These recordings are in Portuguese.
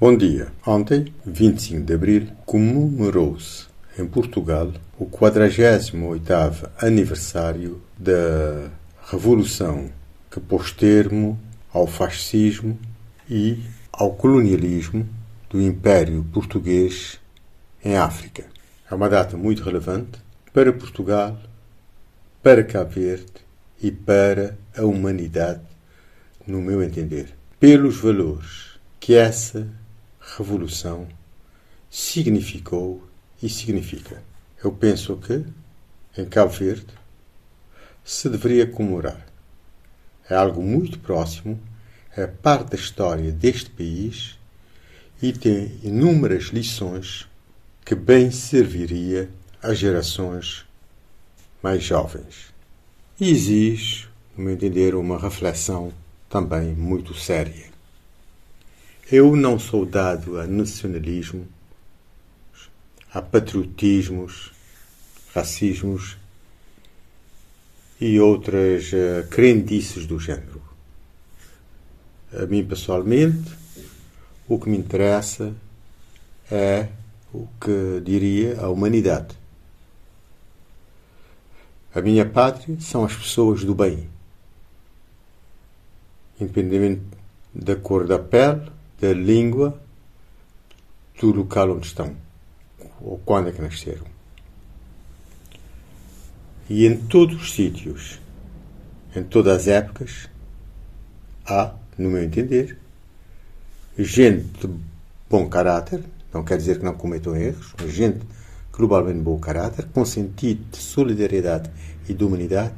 Bom dia. Ontem, 25 de abril, comemorou-se em Portugal o 48º aniversário da revolução que pôs termo ao fascismo e ao colonialismo do Império Português em África. É uma data muito relevante para Portugal, para Cabo Verde e para a humanidade, no meu entender, pelos valores que essa revolução significou e significa. Eu penso que, em Cabo Verde, se deveria comemorar. É algo muito próximo, é parte da história deste país e tem inúmeras lições que bem serviria às gerações mais jovens. E exige, no meu entender, uma reflexão também muito séria. Eu não sou dado a nacionalismo, a patriotismos, racismos e outras uh, crendices do género. A mim, pessoalmente, o que me interessa é o que diria a humanidade. A minha pátria são as pessoas do bem, independentemente da cor da pele, da língua do local onde estão, ou quando é que nasceram. E em todos os sítios, em todas as épocas, há, no meu entender, gente de bom caráter, não quer dizer que não cometam erros, mas gente globalmente de bom caráter, com sentido de solidariedade e de humanidade,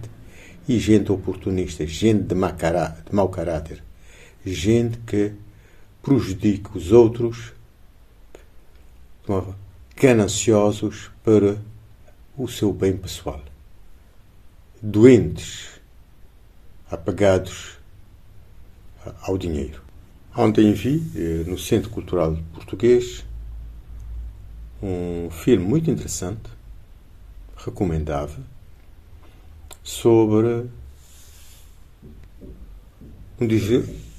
e gente oportunista, gente de caráter, de mau caráter gente que prejudica os outros, gananciosos para o seu bem pessoal. Doentes, apagados ao dinheiro. Ontem vi, eh, no Centro Cultural Português, um filme muito interessante, recomendável, sobre um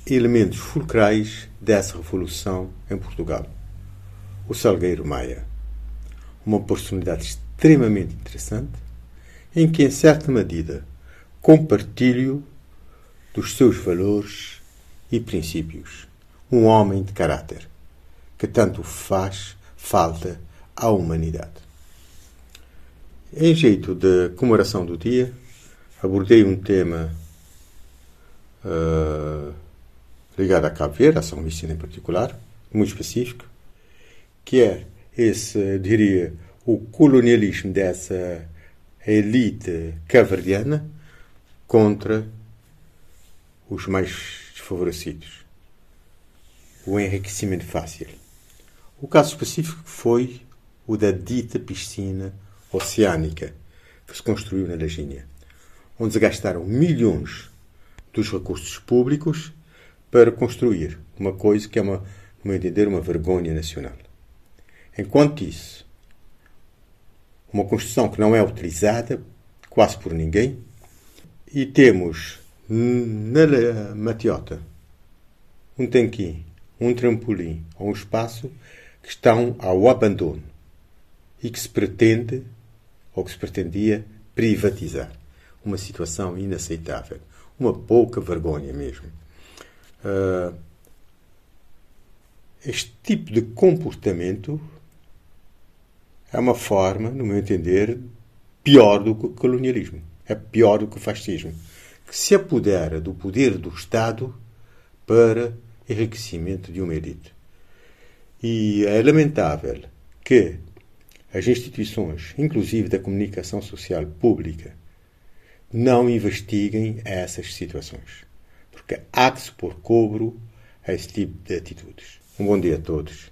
elementos fulcrais dessa revolução em Portugal. O Salgueiro Maia. Uma personalidade extremamente interessante, em que, em certa medida, compartilho dos seus valores e princípios. Um homem de caráter, que tanto faz falta à humanidade. Em jeito de comemoração do dia, abordei um tema uh, ligado a Cabo Verde, a São Vicente em particular, muito específico, que é esse, diria, o colonialismo dessa elite caverdiana contra os mais desfavorecidos. O enriquecimento fácil. O caso específico foi o da dita piscina oceânica que se construiu na Lagínia, onde se gastaram milhões dos recursos públicos para construir uma coisa que é, uma, no meu entender, uma vergonha nacional. Enquanto isso, uma construção que não é utilizada quase por ninguém, e temos na Matiota um tanquinho, um trampolim ou um espaço que estão ao abandono e que se pretende, ou que se pretendia, privatizar. Uma situação inaceitável. Uma pouca vergonha mesmo. Uh, este tipo de comportamento é uma forma, no meu entender, pior do que o colonialismo. É pior do que o fascismo. Que se apodera do poder do Estado para enriquecimento de uma elite. E é lamentável que as instituições, inclusive da comunicação social pública, não investiguem essas situações porque há que se pôr cobro a esse tipo de atitudes. Um bom dia a todos.